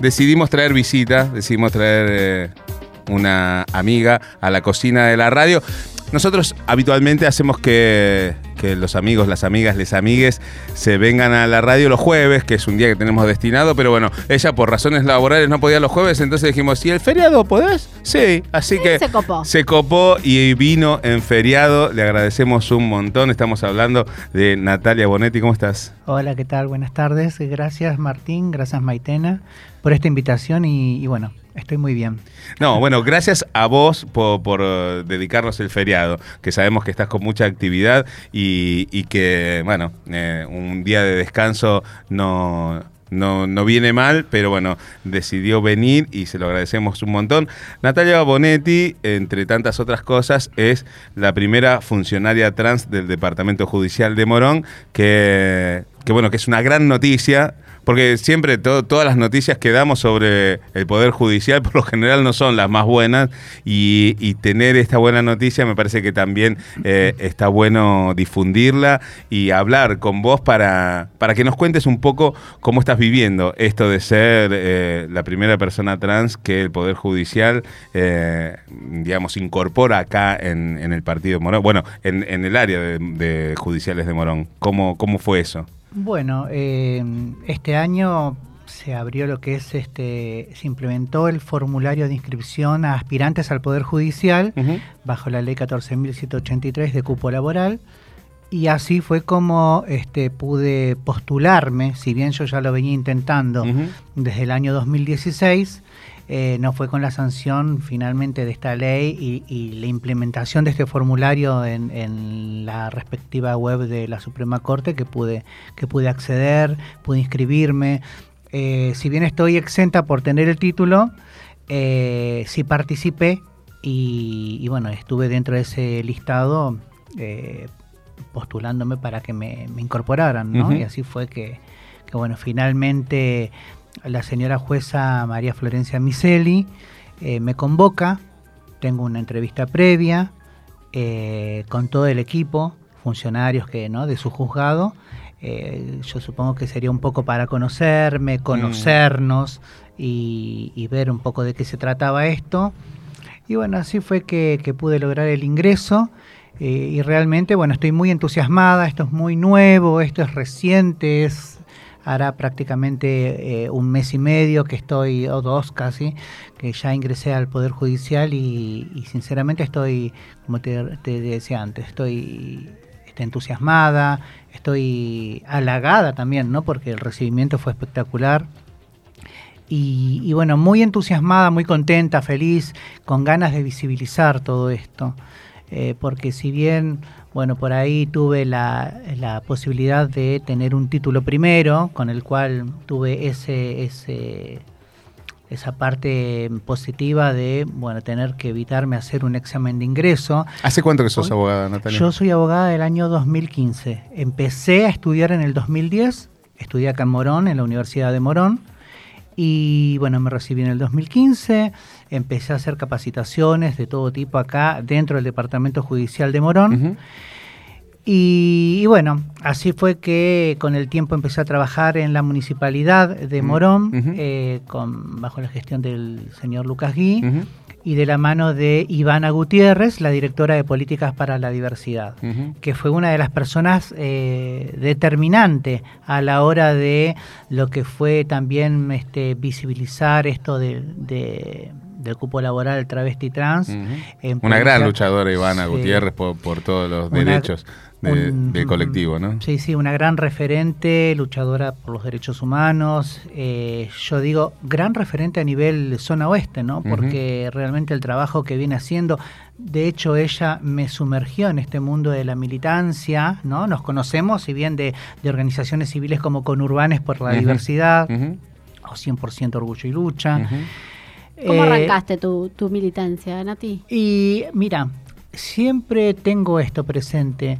decidimos traer visita, decidimos traer eh, una amiga a la cocina de la radio. Nosotros habitualmente hacemos que, que los amigos, las amigas, les amigues se vengan a la radio los jueves, que es un día que tenemos destinado, pero bueno, ella por razones laborales no podía los jueves, entonces dijimos, ¿y el feriado podés? Sí, así que se copó. se copó y vino en feriado. Le agradecemos un montón. Estamos hablando de Natalia Bonetti. ¿Cómo estás? Hola, ¿qué tal? Buenas tardes. Gracias Martín, gracias Maitena por esta invitación y, bueno, estoy muy bien. No, bueno, gracias a vos por, por, eh, dedicarnos el feriado, que sabemos que estás con mucha actividad y, y que, bueno, eh, un día de descanso no, no, no viene mal, pero bueno, decidió venir y se lo agradecemos un montón. Natalia Bonetti, entre tantas otras cosas, es la primera funcionaria trans del Departamento Judicial de Morón, que, que bueno, que es una gran noticia. Porque siempre to- todas las noticias que damos sobre el Poder Judicial por lo general no son las más buenas y, tener esta buena noticia me parece que también eh, está bueno difundirla y hablar con vos para, para que nos cuentes un poco cómo estás viviendo esto de ser eh, la primera persona trans que el Poder Judicial, eh, digamos, incorpora acá en, en el partido Morón, bueno, en, en el área de, de judiciales de Morón. ¿Cómo, cómo fue eso? Bueno, eh, este año se abrió lo que es este, se implementó el formulario de inscripción a aspirantes al Poder Judicial bajo la ley 14.183 de cupo laboral. Y así fue como este, pude postularme, si bien yo ya lo venía intentando desde el año 2016, eh, no fue con la sanción finalmente de esta ley y, y la implementación de este formulario en, en la respectiva web de la Suprema Corte que pude, que pude acceder, pude inscribirme. Eh, si bien estoy exenta por tener el título, eh, sí participé y, y bueno, estuve dentro de ese listado postulándome para que me, me incorporaran, ¿no? Y así fue que, que, bueno, finalmente la señora jueza María Florencia Miseli eh, me convoca, tengo una entrevista previa eh, con todo el equipo, funcionarios que, ¿no? de su juzgado. Eh, yo supongo que sería un poco para conocerme, conocernos y, y ver un poco de qué se trataba esto. Y bueno, así fue que, que pude lograr el ingreso. eh, y realmente, bueno, estoy muy entusiasmada, esto es muy nuevo, esto es reciente, es, hará prácticamente eh, un mes y medio que estoy, o dos casi, que ya ingresé al Poder Judicial y, sinceramente estoy, como te, decía antes, estoy, estoy entusiasmada, estoy halagada también, ¿no? Porque el recibimiento fue espectacular. Y, y bueno, muy entusiasmada, muy contenta, feliz, con ganas de visibilizar todo esto. Eh, porque si bien, bueno, por ahí tuve la, la posibilidad de tener un título primero, con el cual tuve ese, ese, esa parte positiva de, bueno, tener que evitarme hacer un examen de ingreso. ¿Hace cuánto que sos Hoy- abogada, Natalia? Yo soy abogada del año 2015. Empecé a estudiar en el 2010, estudié acá en Morón, en la Universidad de Morón, y bueno, me recibí en el 2015, empecé a hacer capacitaciones de todo tipo acá dentro del Departamento Judicial de Morón. Y, y bueno, así fue que con el tiempo empecé a trabajar en la municipalidad de Mm, Morón, eh, con, bajo la gestión del señor Lucas Gui y de la mano de Ivana Gutiérrez, la directora de Políticas para la Diversidad, que fue una de las personas eh, determinante a la hora de lo que fue también este, visibilizar esto de, de- del cupo laboral travesti trans. Una gran luchadora, Ivana Sí. Gutiérrez, por, por todos los Una- derechos de- un- del colectivo, ¿no? Sí, sí, una gran referente, luchadora por los derechos humanos. eh, yo digo, gran referente a nivel zona oeste, ¿no? Porque realmente el trabajo que viene haciendo, de hecho ella me sumergió en este mundo de la militancia, ¿no? Nos conocemos, si bien de, de organizaciones civiles como Conurbanes por la diversidad, o 100% Orgullo y Lucha. Ujú. ¿Cómo Eh, arrancaste tu, tu militancia, Nati? y mira, siempre tengo esto presente.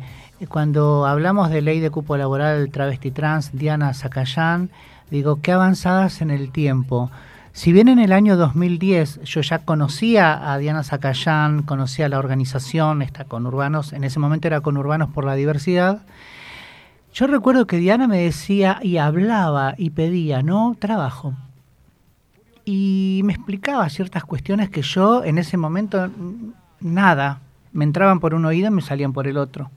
Cuando hablamos de ley de cupo laboral travesti trans, Diana Zacayán, digo, qué avanzadas en el tiempo. Si bien en el año 2010 yo ya conocía a Diana Zacayán, conocía la organización, está con Urbanos, en ese momento era con Urbanos por la Diversidad, yo recuerdo que Diana me decía y hablaba y pedía, no, trabajo. Y me explicaba ciertas cuestiones que yo en ese momento nada, me entraban por un oído y me salían por el otro.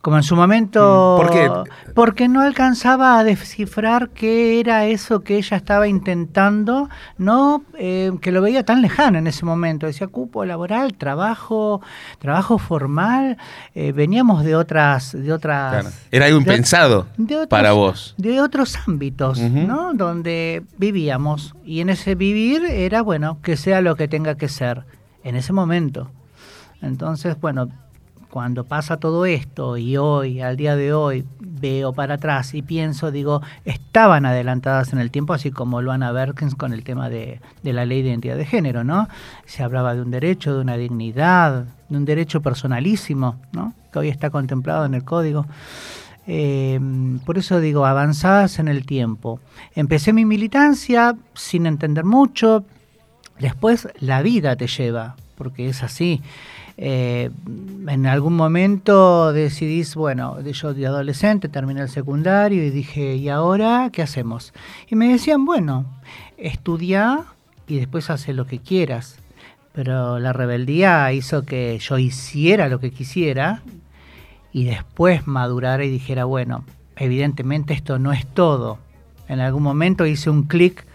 Como en su momento... Mm, ¿Por qué? Porque no alcanzaba a descifrar qué era eso que ella estaba intentando, no eh, que lo veía tan lejano en ese momento. Decía cupo laboral, trabajo, trabajo formal. eh, veníamos de otras, de otras. Claro. Era algo impensado de otros- para vos. De otros ámbitos. ¿no? Donde vivíamos. Y en ese vivir era, bueno, que sea lo que tenga que ser en ese momento. Entonces, bueno, cuando pasa todo esto y hoy, al día de hoy, veo para atrás y pienso, digo, estaban adelantadas en el tiempo, así como Luana Berkins con el tema de, la ley de identidad de género, ¿no? Se hablaba de un derecho, de una dignidad, de un derecho personalísimo, ¿no? Que hoy está contemplado en el código. Eh, por eso digo, avanzadas en el tiempo. Empecé mi militancia sin entender mucho, después la vida te lleva, porque es así. Eh, en algún momento decidís, bueno, yo de adolescente terminé el secundario y dije, ¿y ahora qué hacemos? Y me decían, bueno, estudia y después hace lo que quieras. Pero la rebeldía hizo que yo hiciera lo que quisiera y después madurara y dijera, bueno, evidentemente esto no es todo. En algún momento hice un clic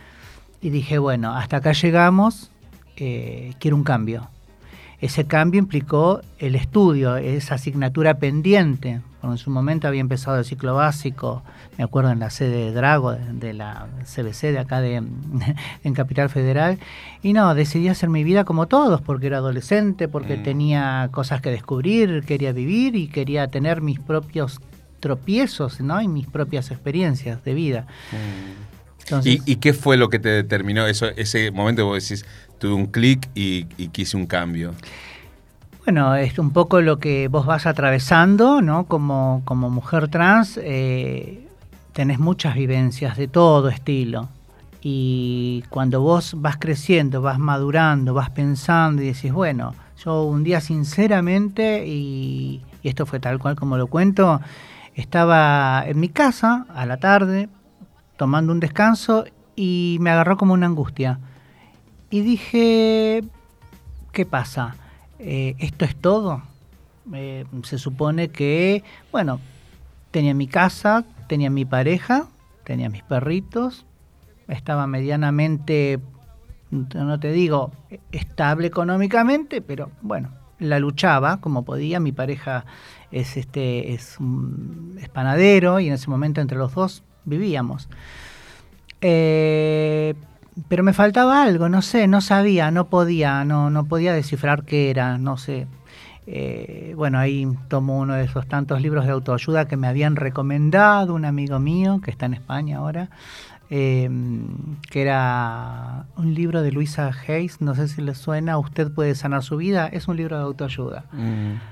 y dije, bueno, hasta acá llegamos, eh, quiero un cambio. Ese cambio implicó el estudio, esa asignatura pendiente. Cuando en su momento había empezado el ciclo básico, me acuerdo en la sede de Drago, de, la CBC de acá de, en Capital Federal. Y no, decidí hacer mi vida como todos, porque era adolescente, porque Mm. tenía cosas que descubrir, quería vivir y quería tener mis propios tropiezos ¿no? y mis propias experiencias de vida. Entonces, ¿Y, y qué fue lo que te determinó eso, ese momento que vos decís, tuve un clic y, y quise un cambio? Bueno, es un poco lo que vos vas atravesando, ¿no? Como, como mujer trans, eh, tenés muchas vivencias de todo estilo. Y cuando vos vas creciendo, vas madurando, vas pensando y decís, bueno, yo un día sinceramente, y, y esto fue tal cual como lo cuento, estaba en mi casa a la tarde, tomando un descanso, y me agarró como una angustia. Y dije, ¿qué pasa? Eh, ¿Esto es todo? Eh, se supone que, bueno, tenía mi casa, tenía mi pareja, tenía mis perritos, estaba medianamente, no te digo estable económicamente, pero bueno, la luchaba como podía. Mi pareja es este es, un- es panadero y en ese momento entre los dos vivíamos. Eh, pero me faltaba algo, no sé, no sabía, no podía, no, no podía descifrar qué era, no sé. Eh, bueno, ahí tomo uno de esos tantos libros de autoayuda que me habían recomendado un amigo mío que está en España ahora, eh, que era un libro de Luisa Hayes, no sé si le suena, Usted puede sanar su vida, es un libro de autoayuda.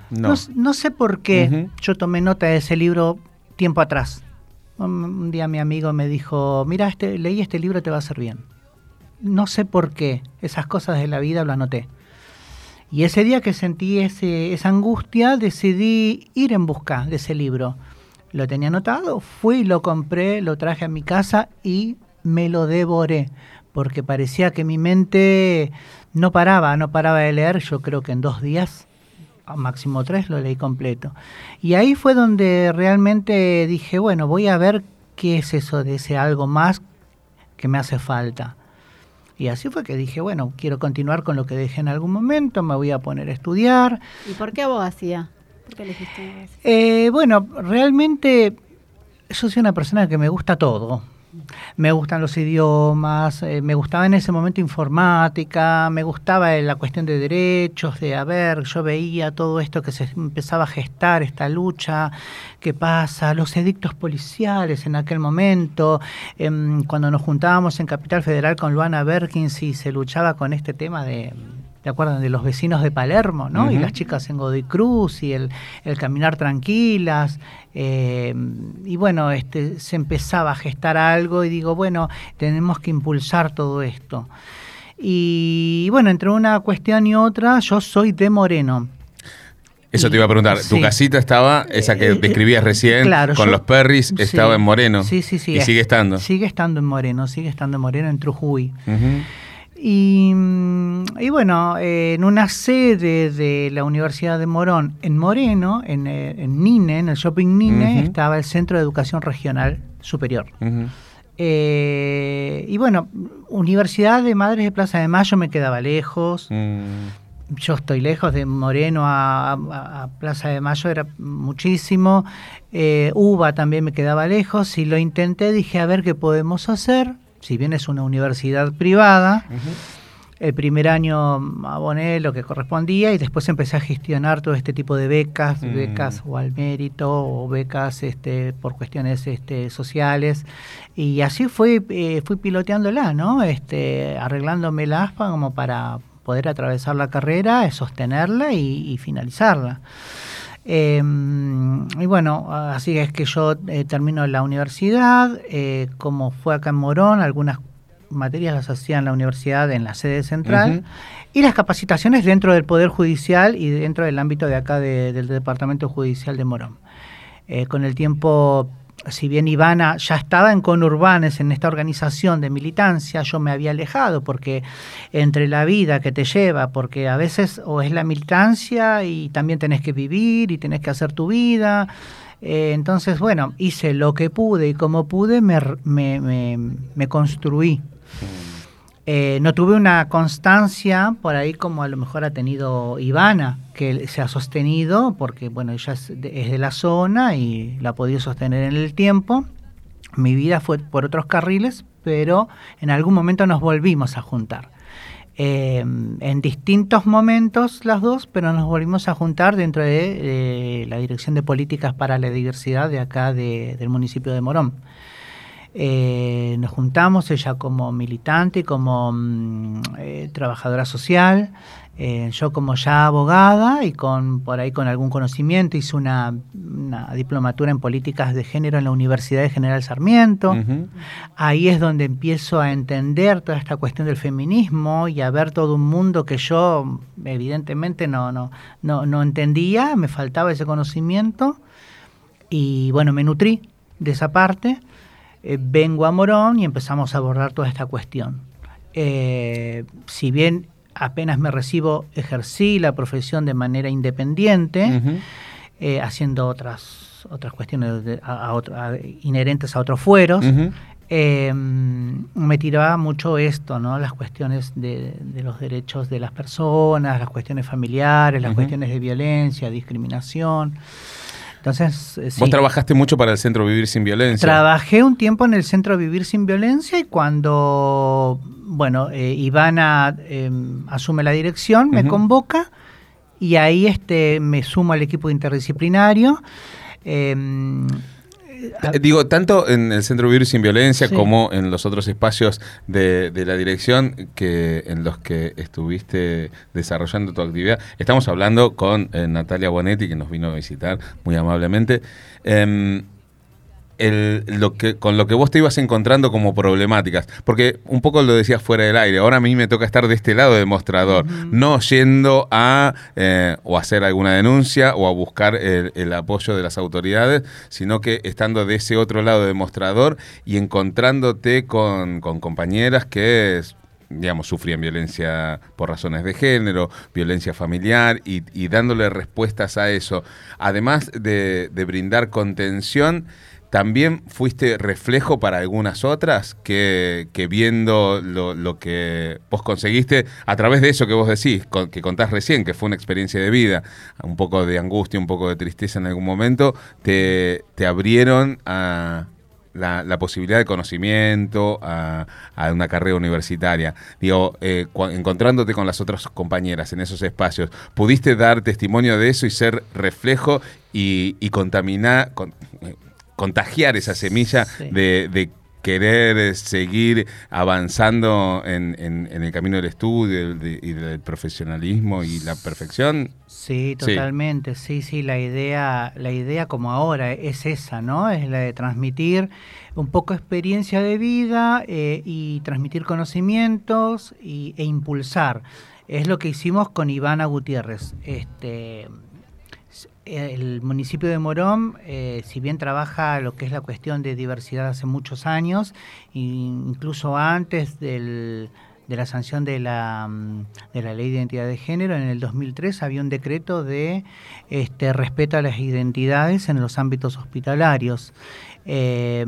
No. No, no sé por qué yo tomé nota de ese libro tiempo atrás. Un, día mi amigo me dijo, mira, este, leí este libro, te va a hacer bien. No sé por qué, esas cosas de la vida lo anoté. Y ese día que sentí ese, esa angustia, decidí ir en busca de ese libro. Lo tenía anotado, fui, lo compré, lo traje a mi casa y me lo devoré, porque parecía que mi mente no paraba, no paraba de leer, yo creo que en dos días, máximo tres, lo leí completo. Y ahí fue donde realmente dije, bueno, voy a ver qué es eso de ese algo más que me hace falta. Y así fue que dije, bueno, quiero continuar con lo que dejé en algún momento, me voy a poner a estudiar. ¿Y por qué abogacía? ¿Por qué elegiste abogacía? Eh, bueno, realmente yo soy una persona que me gusta todo. Me gustan los idiomas, eh, me gustaba en ese momento informática, me gustaba eh, la cuestión de derechos, de, a ver, yo veía todo esto que se empezaba a gestar, esta lucha, qué pasa, los edictos policiales en aquel momento, em, cuando nos juntábamos en Capital Federal con Luana Berkins y se luchaba con este tema de... ¿Te acuerdan de los vecinos de Palermo, no? Y las chicas en Godoy Cruz y el, el caminar tranquilas. eh, y bueno, este, se empezaba a gestar algo y digo, bueno, tenemos que impulsar todo esto. Y bueno, entre una cuestión y otra, yo soy de Moreno. Eso te iba a preguntar. Tu Sí. casita estaba, esa que Eh, describías recién, claro, con yo- los perris, Sí. estaba en Moreno. Sí, sí, sí. Y sigue estando. Sigue estando en Moreno, sigue estando en Moreno, en Trujuy. Ujú. Y, y bueno, eh, en una sede de la Universidad de Morón, en Moreno, en, eh, en Nine, en el shopping Nine, estaba el Centro de Educación Regional Superior. Eh, y bueno, Universidad de Madres de Plaza de Mayo me quedaba lejos. Mm. Yo estoy lejos de Moreno a, a- a Plaza de Mayo, era muchísimo. Eh, UBA también me quedaba lejos. Y lo intenté, dije a ver qué podemos hacer. Si bien es una universidad privada, el primer año aboné lo que correspondía y después empecé a gestionar todo este tipo de becas, Mm. becas o al mérito o becas este, por cuestiones este, sociales. Y así fui, eh, fui piloteándola, ¿no? Este, arreglándome la aspa como para poder atravesar la carrera, sostenerla y, y finalizarla. Eh, y bueno, así es que yo eh, termino la universidad, eh, como fue acá en Morón, algunas materias las hacía en la universidad en la sede central y las capacitaciones dentro del Poder Judicial y dentro del ámbito de acá de- del Departamento Judicial de Morón. Eh, con el tiempo, si bien Ivana ya estaba en Conurbanes, en esta organización de militancia, yo me había alejado porque entre la vida que te lleva, porque a veces o es la militancia y también tenés que vivir y tenés que hacer tu vida. Eh, entonces, bueno, hice lo que pude y como pude me, me, me- me construí. Eh, no tuve una constancia por ahí como a lo mejor ha tenido Ivana, que se ha sostenido, porque bueno, ella es de, es de la zona y la ha podido sostener en el tiempo. Mi vida fue por otros carriles, pero en algún momento nos volvimos a juntar. Eh, en distintos momentos las dos, pero nos volvimos a juntar dentro de eh, la Dirección de Políticas para la Diversidad de acá de- del municipio de Morón. Eh, nos juntamos, ella como militante y como mm, eh, trabajadora social, eh, yo como ya abogada y con por ahí con algún conocimiento, hice una, una diplomatura en políticas de género en la Universidad de General Sarmiento. Ahí es donde empiezo a entender toda esta cuestión del feminismo y a ver todo un mundo que yo evidentemente no, no, no, no entendía, me faltaba ese conocimiento y bueno, me nutrí de esa parte. Eh, vengo a Morón y empezamos a abordar toda esta cuestión. Eh, si bien apenas me recibo, ejercí la profesión de manera independiente, eh, haciendo otras otras cuestiones de- a- a otro- a- inherentes a otros fueros. Eh, me tiraba mucho esto, ¿no? Las cuestiones de, de los derechos de las personas, las cuestiones familiares, las cuestiones de violencia, discriminación. Entonces, eh, sí. Vos trabajaste mucho para el Centro Vivir Sin Violencia. Trabajé un tiempo en el Centro Vivir Sin Violencia y cuando, bueno, eh, Ivana eh, asume la dirección, me convoca y ahí este, me sumo al equipo interdisciplinario. Digo, tanto en el Centro Vivir Sin Violencia Sí. como en los otros espacios de, de la dirección que en los que estuviste desarrollando tu actividad. Estamos hablando con eh, Natalia Bonetti, que nos vino a visitar muy amablemente. Em, el- lo que, con lo que vos te ibas encontrando como problemáticas, porque un poco lo decías fuera del aire, ahora a mí me toca estar de este lado de mostrador, no yendo a eh, o hacer alguna denuncia o a buscar el, el apoyo de las autoridades, sino que estando de ese otro lado de mostrador y encontrándote con, con compañeras que digamos, sufrían violencia por razones de género, violencia familiar y, y dándole respuestas a eso, además de, de brindar contención, también fuiste reflejo para algunas otras que, viendo lo, que vos conseguiste a través de eso que vos decís, que contás recién, que fue una experiencia de vida, un poco de angustia, un poco de tristeza en algún momento, te, te abrieron a, la, posibilidad de conocimiento a, una carrera universitaria. Digo, eh, encontrándote con las otras compañeras en esos espacios, ¿pudiste dar testimonio de eso y ser reflejo y, y contaminar, con- eh, contagiar esa semilla Sí. de, de querer eh, seguir avanzando en, en- en el camino del estudio de- y del profesionalismo y la perfección? Sí, Sí. totalmente. Sí, sí, la idea, la idea como ahora es esa, ¿no? Es la de transmitir un poco experiencia de vida eh, y transmitir conocimientos y, e impulsar. Es lo que hicimos con Ivana Gutiérrez. Este, el municipio de Morón, eh, si bien trabaja lo que es la cuestión de diversidad hace muchos años, incluso antes del, de la sanción de la, mm, de la ley de identidad de género, en el 2003 había un decreto de este, respeto a las identidades en los ámbitos hospitalarios. Eh,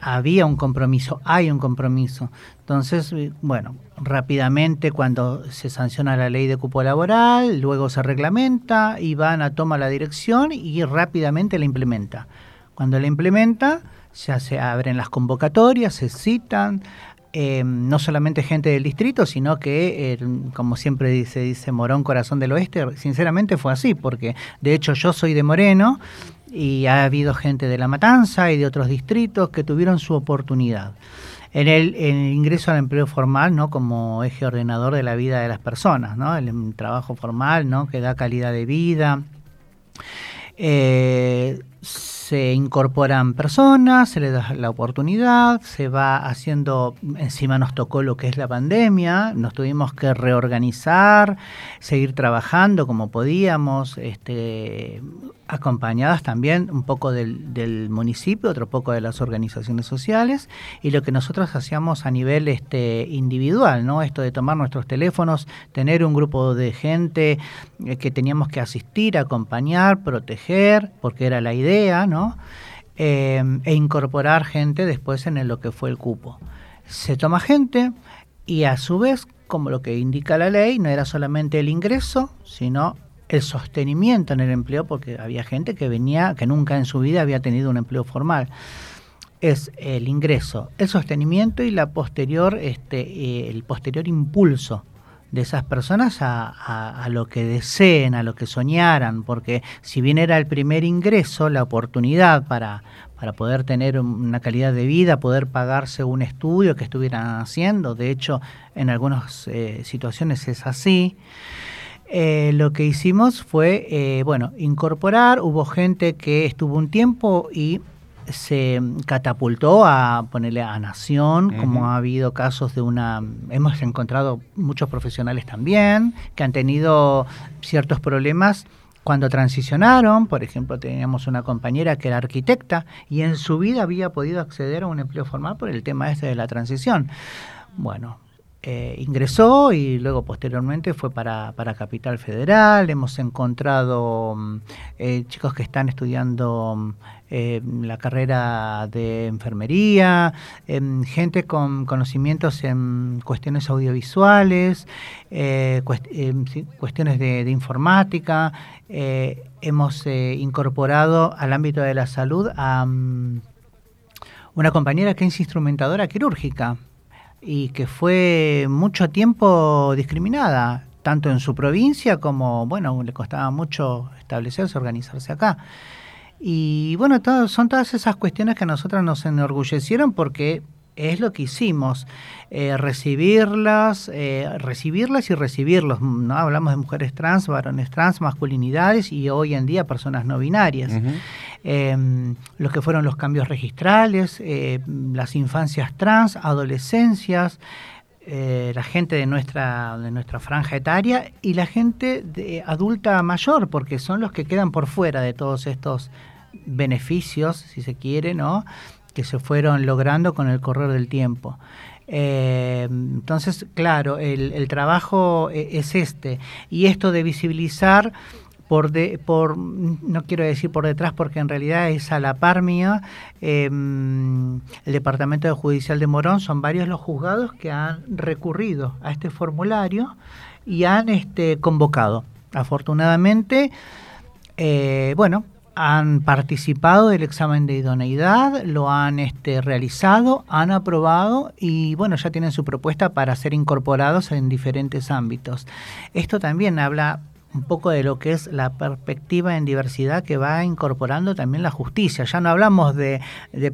había un compromiso, hay un compromiso. Entonces, eh, bueno, rápidamente cuando se sanciona la ley de cupo laboral, luego se reglamenta, y a toma la dirección y rápidamente la implementa. Cuando la implementa, ya se abren las convocatorias, se citan, eh, no solamente gente del distrito, sino que, como siempre dice, dice Morón, corazón del oeste, sinceramente fue así, porque de hecho yo soy de Moreno y ha habido gente de La Matanza y de otros distritos que tuvieron su oportunidad. En el, ingreso al empleo formal, ¿no? Como eje ordenador de la vida de las personas, ¿no? El, trabajo formal, ¿no? Que da calidad de vida. Eh, se incorporan personas, se les da la oportunidad, se va haciendo, encima nos tocó lo que es la pandemia, nos tuvimos que reorganizar, seguir trabajando como podíamos, este, acompañadas también un poco del, municipio, otro poco de las organizaciones sociales, y lo que nosotros hacíamos a nivel este, individual, ¿no? Esto de tomar nuestros teléfonos, tener un grupo de gente eh, que teníamos que asistir, acompañar, proteger, porque era la idea, ¿no? Em, e incorporar gente después en lo que fue el cupo. Se toma gente y a su vez, como lo que indica la ley, no era solamente el ingreso, sino el sostenimiento en el empleo, porque había gente que venía, que nunca en su vida había tenido un empleo formal. Es el ingreso, el sostenimiento y la posterior, este, eh, el posterior impulso de esas personas a, lo que deseen, a lo que soñaran, porque si bien era el primer ingreso, la oportunidad para, para poder tener una calidad de vida, poder pagarse un estudio que estuvieran haciendo, de hecho en algunas eh, situaciones es así, eh, lo que hicimos fue, eh, bueno, incorporar, hubo gente que estuvo un tiempo y se catapultó a ponerle a Nación, como ha habido casos de una... Hemos encontrado muchos profesionales también que han tenido ciertos problemas cuando transicionaron, por ejemplo, teníamos una compañera que era arquitecta y en su vida había podido acceder a un empleo formal por el tema este de la transición. Bueno, eh, ingresó y luego posteriormente fue para, para Capital Federal. Hemos encontrado mm, eh, chicos que están estudiando mm, eh, la carrera de enfermería, em, gente con conocimientos en cuestiones audiovisuales, em, cuestiones de, informática. hemos incorporado al ámbito de la salud a mm, una compañera que es instrumentadora quirúrgica y que fue mucho tiempo discriminada, tanto en su provincia como, bueno, le costaba mucho establecerse, organizarse acá. Y bueno, son todas esas cuestiones que a nosotros nos enorgullecieron porque es lo que hicimos, eh, recibirlas, eh, recibirlas y recibirlos. ¿no? Hablamos de mujeres trans, varones trans, masculinidades y hoy en día personas no binarias. Em, lo que fueron los cambios registrales, eh, las infancias trans, adolescencias, la gente de nuestra, de nuestra franja etaria y la gente de adulta mayor, porque son los que quedan por fuera de todos estos beneficios, si se quiere, ¿no? que se fueron logrando con el correr del tiempo. Eh, entonces, claro, el, trabajo e, es este. Y esto de visibilizar por, de, por, no quiero decir por detrás porque en realidad es a la par mía, em, el Departamento de Judicial de Morón, son varios los juzgados que han recurrido a este formulario y han este, convocado. Afortunadamente, eh, bueno, han participado del examen de idoneidad, lo han este, realizado, han aprobado y bueno, ya tienen su propuesta para ser incorporados en diferentes ámbitos. Esto también habla un poco de lo que es la perspectiva en diversidad que va incorporando también la justicia. Ya no hablamos de,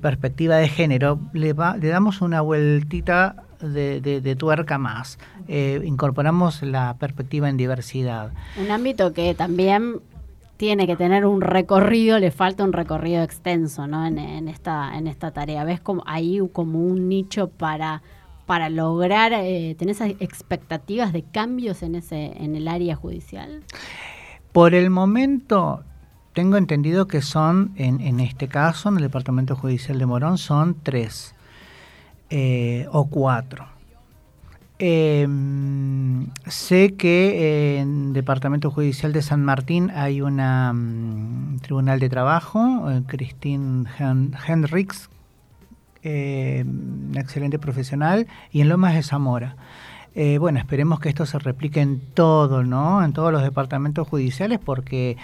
perspectiva de género, le, le damos una vueltita de, tuerca más. Eh, incorporamos la perspectiva en diversidad. Un ámbito que también tiene que tener un recorrido, le falta un recorrido extenso, ¿no? En, esta en esta tarea. ¿Ves como ahí como un nicho para para lograr eh, esas expectativas de cambios en ese en el área judicial? Por el momento tengo entendido que son, en, en este caso, en el Departamento Judicial de Morón, son tres eh, o cuatro. Em, sé que en el Departamento Judicial de San Martín hay un mm, tribunal de trabajo, eh, Christine Hendricks, eh, una excelente profesional, y en Lomas de Zamora. Eh, bueno, esperemos que esto se replique en todo, ¿no? En todos los departamentos judiciales, porque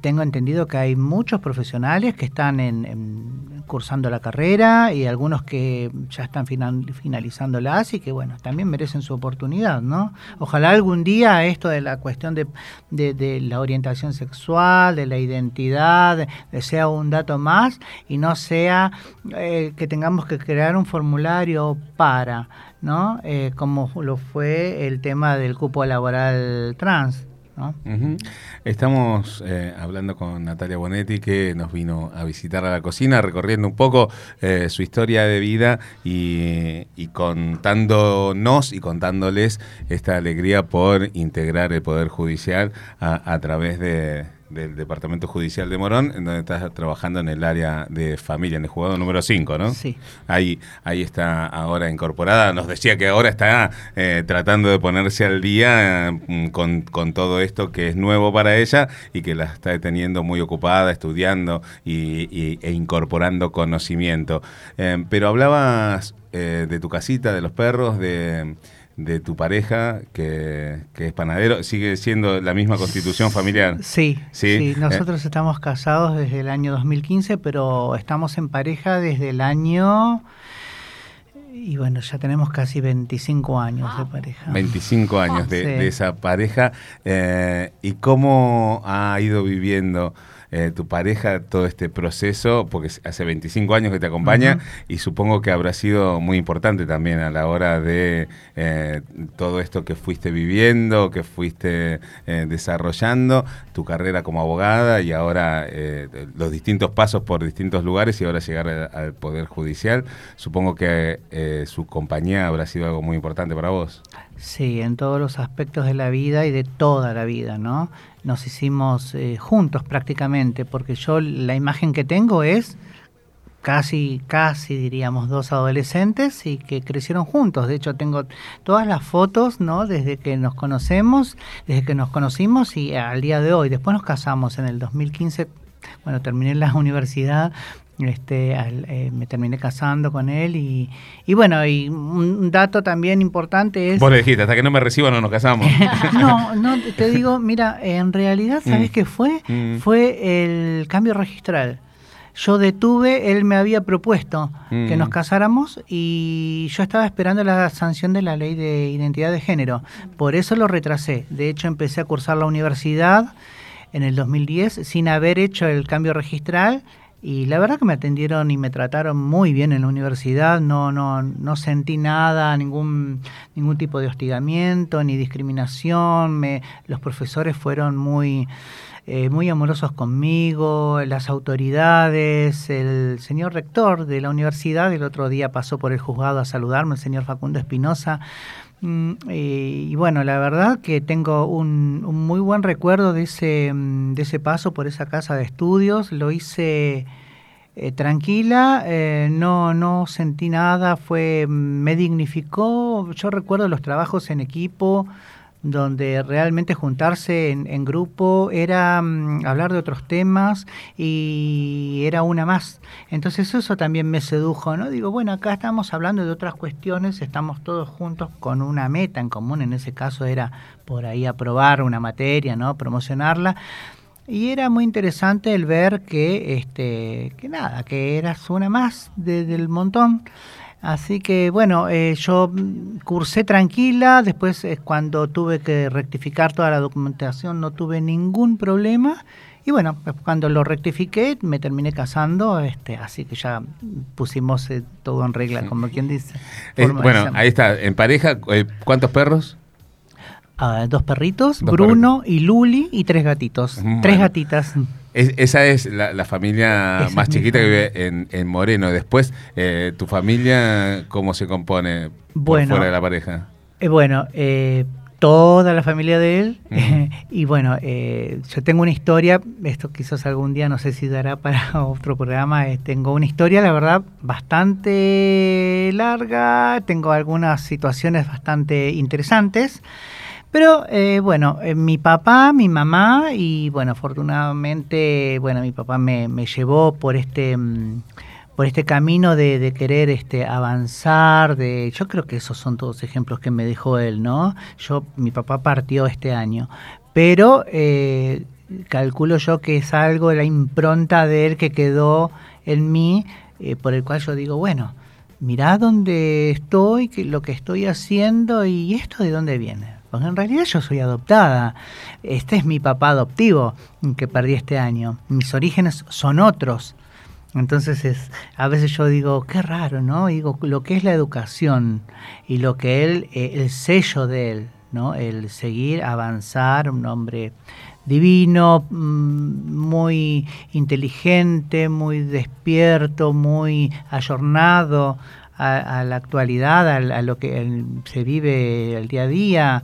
tengo entendido que hay muchos profesionales que están en, cursando la carrera y algunos que ya están final, finalizándola y que bueno, también merecen su oportunidad, ¿no? Ojalá algún día esto de la cuestión de, de, la orientación sexual, de la identidad, sea un dato más y no sea eh, que tengamos que crear un formulario para, ¿no? Eh, como lo fue el tema del cupo laboral trans. Estamos eh, hablando con Natalia Bonetti que nos vino a visitar a la cocina, recorriendo un poco eh, su historia de vida y, contándonos y contándoles esta alegría por integrar el Poder Judicial a través de, del Departamento Judicial de Morón, en donde estás trabajando en el área de familia, en el jugador número 5, ¿no? Sí. Ahí, ahí está ahora incorporada. Nos decía que ahora está eh, tratando de ponerse al día mm, con, todo esto que es nuevo para ella y que la está teniendo muy ocupada, estudiando y, e incorporando conocimiento. Eh, pero hablabas eh, de tu casita, de los perros, de de tu pareja, que, es panadero, ¿sigue siendo la misma constitución familiar? Sí, sí, nosotros estamos casados desde el año 2015, pero estamos en pareja desde el año... Y bueno, ya tenemos casi 25 años de pareja. 25 años de, esa pareja. Eh, ¿Y cómo ha ido viviendo? Eh, tu pareja todo este proceso, porque hace 25 años que te acompaña y supongo que habrá sido muy importante también a la hora de eh, todo esto que fuiste viviendo, que fuiste eh, desarrollando, tu carrera como abogada y ahora los distintos pasos por distintos lugares y ahora llegar al Poder Judicial. Supongo que su compañía habrá sido algo muy importante para vos. Sí, en todos los aspectos de la vida y de toda la vida, ¿no? Nos hicimos juntos prácticamente, porque yo la imagen que tengo es casi, casi diríamos dos adolescentes y que crecieron juntos. De hecho, tengo todas las fotos, ¿no? Desde que nos conocemos, desde que nos conocimos y al día de hoy. Después nos casamos en el 2015, bueno, terminé la universidad, este, eh, me terminé casando con él y, y, bueno, y un dato también importante es... Vos le dijiste, hasta que no me reciba no nos casamos. no, no, te digo, mira, en realidad, ¿sabes mm. qué fue? Mm. Fue el cambio registral. Yo detuve, él me había propuesto que nos mm. casáramos y yo estaba esperando la sanción de la ley de identidad de género. Por eso lo retrasé. De hecho, empecé a cursar la universidad en el 2010 sin haber hecho el cambio registral y la verdad que me atendieron y me trataron muy bien en la universidad, no, no, no sentí nada, ningún, ningún tipo de hostigamiento ni discriminación, me, los profesores fueron muy, eh, muy amorosos conmigo, las autoridades, el señor rector de la universidad, el otro día pasó por el juzgado a saludarme, el señor Facundo Espinosa, Mm, y, bueno, la verdad que tengo un, muy buen recuerdo de ese, mm, de ese paso por esa casa de estudios. Lo hice eh, tranquila, eh, no, no sentí nada, fue, mm, me dignificó. Yo recuerdo los trabajos en equipo, donde realmente juntarse en, grupo era mm, hablar de otros temas y era una más. Entonces eso también me sedujo, ¿no? Digo, bueno, acá estamos hablando de otras cuestiones, estamos todos juntos con una meta en común, en ese caso era por ahí aprobar una materia, ¿no? Promocionarla. Y era muy interesante el ver que, este, que nada, que eras una más del montón. Así que bueno, eh, yo cursé tranquila, después eh, cuando tuve que rectificar toda la documentación no tuve ningún problema. Y bueno, cuando lo rectifiqué me terminé casando, este, así que ya pusimos eh, todo en regla, como quien dice. bueno, ahí está, en pareja, ¿cuántos perros? Ah, dos perritos, Bruno y Luli y tres gatitos, tres gatitas esa es la, familia más chiquita que vive en, Moreno. Después, eh, ¿tu familia cómo se compone por fuera de la pareja? Eh, bueno, eh, toda la familia de él. y bueno, eh, yo tengo una historia, esto quizás algún día, no sé si dará para otro programa, eh, tengo una historia, la verdad, bastante larga, tengo algunas situaciones bastante interesantes. Pero eh, bueno, mi papá, mi mamá y bueno, afortunadamente, bueno, mi papá me, me llevó por este... Mm, por este camino de, querer este, avanzar, de, yo creo que esos son todos ejemplos que me dejó él, ¿no? Yo, mi papá partió este año, pero eh, calculo yo que es algo, la impronta de él que quedó en mí, eh, por el cual yo digo, bueno, mirá dónde estoy, que, lo que estoy haciendo y esto de dónde viene. Porque en realidad yo soy adoptada. Este es mi papá adoptivo que perdí este año. Mis orígenes son otros. Entonces es, a veces yo digo, qué raro, ¿no? Digo, lo que es la educación y lo que él, eh, el sello de él, ¿no? El seguir, avanzar, un hombre divino, mm, muy inteligente, muy despierto, muy ayornado a, la actualidad, a, lo que se vive el día a día.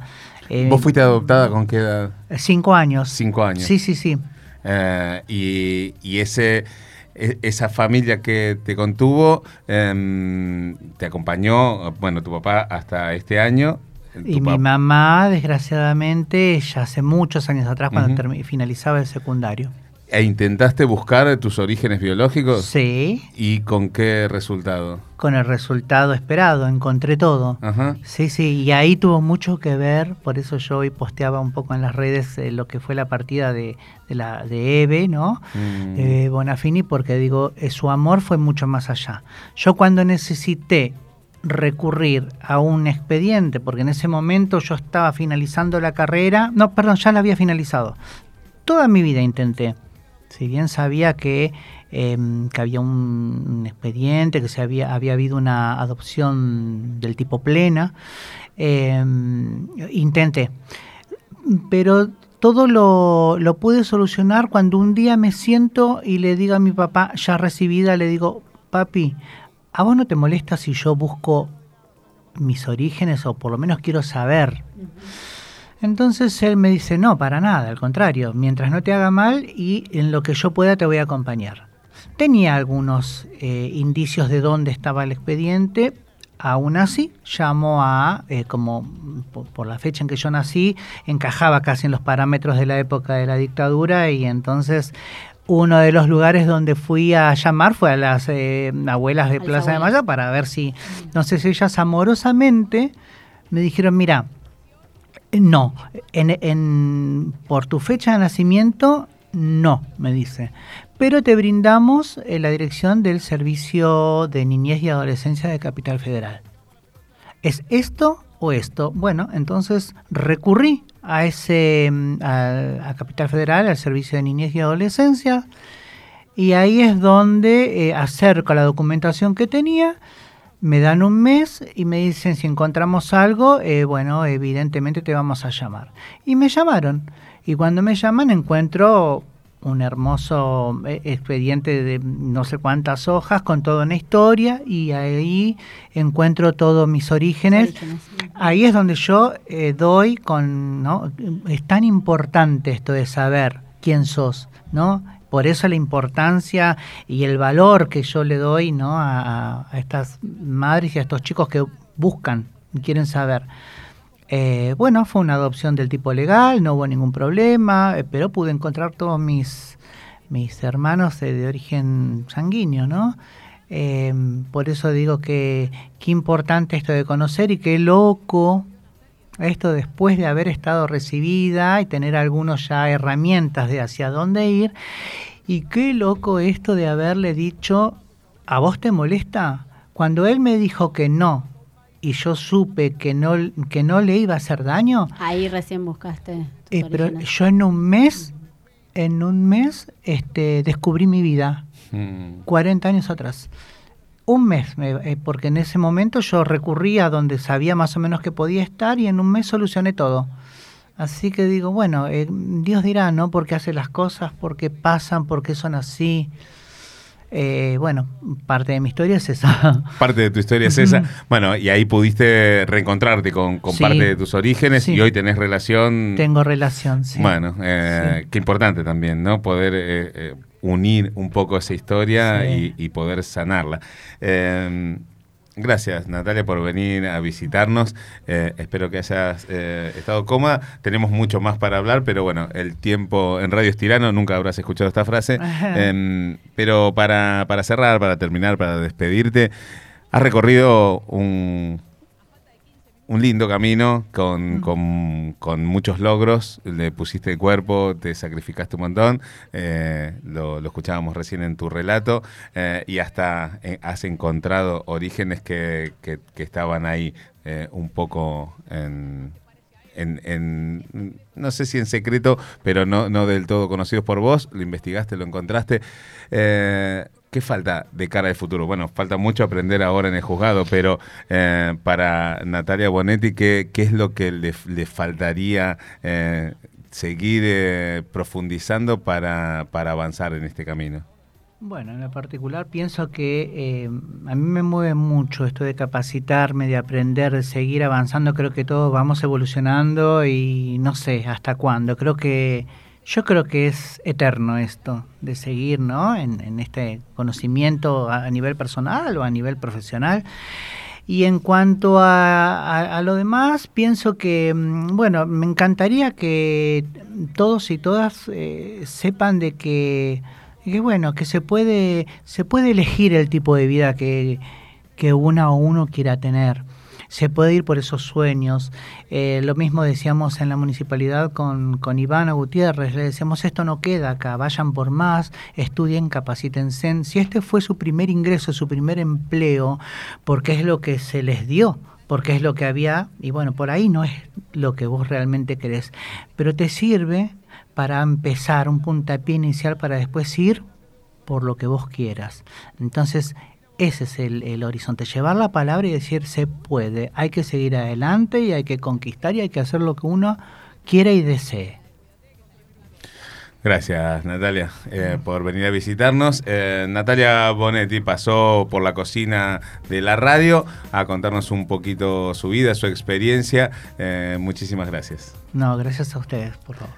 Eh, ¿Vos fuiste adoptada con qué edad? Cinco años. Cinco años. Sí, sí, sí. Eh, y, y ese e, esa familia que te contuvo em, te acompañó, bueno, tu papá hasta este año. Y mi mamá, desgraciadamente, ya hace muchos años atrás, cuando finalizaba el secundario. ¿E intentaste buscar tus orígenes biológicos? Sí. ¿Y con qué resultado? Con el resultado esperado, encontré todo. Ajá. Sí, sí, y ahí tuvo mucho que ver, por eso yo hoy posteaba un poco en las redes eh, lo que fue la partida de, la, de Eve, ¿no? Mm. Bonafini, porque digo, eh, su amor fue mucho más allá. Yo cuando necesité recurrir a un expediente, porque en ese momento yo estaba finalizando la carrera, no, perdón, ya la había finalizado. Toda mi vida intenté si bien sabía que, em, que había un, expediente, que se había, había habido una adopción del tipo plena, em, intenté. Pero todo lo, lo pude solucionar cuando un día me siento y le digo a mi papá, ya recibida, le digo, papi, ¿a vos no te molesta si yo busco mis orígenes o por lo menos quiero saber? Entonces él me dice, no, para nada, al contrario, mientras no te haga mal y en lo que yo pueda te voy a acompañar. Tenía algunos eh, indicios de dónde estaba el expediente, aún así llamó a, eh, como por, la fecha en que yo nací, encajaba casi en los parámetros de la época de la dictadura y entonces uno de los lugares donde fui a llamar fue a las eh, abuelas de Plaza de Mayo para ver si, no sé si ellas amorosamente me dijeron, mira, no, en, por tu fecha de nacimiento, no, me dice. Pero te brindamos eh, la dirección del Servicio de Niñez y Adolescencia de Capital Federal. ¿Es esto o esto? Bueno, entonces recurrí a ese mm, a, Capital Federal, al Servicio de Niñez y Adolescencia, y ahí es donde eh, acerco la documentación que tenía me dan un mes y me dicen si encontramos algo, eh, bueno, evidentemente te vamos a llamar. Y me llamaron. Y cuando me llaman encuentro un hermoso eh, expediente de no sé cuántas hojas con toda una historia y ahí encuentro todos mis orígenes. Ahí es donde yo eh, doy con, ¿no? Es tan importante esto de saber quién sos, ¿no? Por eso la importancia y el valor que yo le doy ¿no? a, estas madres y a estos chicos que buscan y quieren saber. Eh, bueno, fue una adopción del tipo legal, no hubo ningún problema, eh, pero pude encontrar todos mis, mis hermanos de, origen sanguíneo, ¿no? Eh, por eso digo que qué importante esto de conocer y qué loco esto después de haber estado recibida y tener algunos ya herramientas de hacia dónde ir. Y qué loco esto de haberle dicho, ¿a vos te molesta? Cuando él me dijo que no y yo supe que no, que no le iba a hacer daño. Ahí recién buscaste. Eh, pero yo en un mes, en un mes, este, descubrí mi vida. 40 mm. años atrás un mes, eh, porque en ese momento yo recurría a donde sabía más o menos que podía estar y en un mes solucioné todo. Así que digo, bueno, eh, Dios dirá, ¿no? ¿Por qué hace las cosas? ¿Por qué pasan? ¿Por qué son así? Eh, bueno, parte de mi historia es esa. Parte de tu historia es esa. Bueno, y ahí pudiste reencontrarte con, con Sí. parte de tus orígenes Sí. y hoy tenés relación. Tengo relación, sí. Bueno, eh, Sí. qué importante también, ¿no? Poder unir un poco esa historia Sí. y, y poder sanarla. Eh, gracias, Natalia, por venir a visitarnos. Eh, espero que hayas eh, estado cómoda. Tenemos mucho más para hablar, pero bueno, el tiempo en Radio es tirano, nunca habrás escuchado esta frase. Eh, pero para, para cerrar, para terminar, para despedirte, has recorrido un, un lindo camino con, con- con muchos logros. Le pusiste el cuerpo, te sacrificaste un montón. eh, lo, lo escuchábamos recién en tu relato. eh, y hasta eh, has encontrado orígenes que, que- que estaban ahí un poco en. En, en- no sé si en secreto, pero no, no del todo conocidos por vos, lo investigaste, lo encontraste. ¿Qué falta de cara al futuro? Bueno, falta mucho aprender ahora en el juzgado, pero eh, para Natalia Bonetti, ¿qué, qué es lo que le, faltaría eh, seguir eh, profundizando para, para avanzar en este camino? Bueno, en particular pienso que a mí me mueve mucho esto de capacitarme, de aprender, de seguir avanzando. Creo que todos vamos evolucionando y no sé hasta cuándo. Creo que yo creo que es eterno esto de seguir, ¿no? En, este conocimiento a, nivel personal o a nivel profesional. Y en cuanto a, a- a lo demás, pienso que, mm, bueno, me encantaría que todos y todas eh, sepan de que, que, bueno, que se puede, se puede elegir el tipo de vida que, que una o uno quiera tener. Se puede ir por esos sueños. Eh, lo mismo decíamos en la municipalidad con, con Ivana Gutiérrez. Le decíamos, esto no queda acá, vayan por más, estudien, capacítense. Si este fue su primer ingreso, su primer empleo, porque es lo que se les dio, porque es lo que había, y bueno, por ahí no es lo que vos realmente querés, pero te sirve para empezar un puntapié inicial para después ir por lo que vos quieras. Entonces, ese es el, el horizonte, llevar la palabra y decir se puede, hay que seguir adelante y hay que conquistar y hay que hacer lo que uno quiera y desee. Gracias, Natalia, eh, por venir a visitarnos. Eh, Natalia Bonetti pasó por la cocina de la radio a contarnos un poquito su vida, su experiencia. Eh, muchísimas gracias. No, gracias a ustedes, por favor.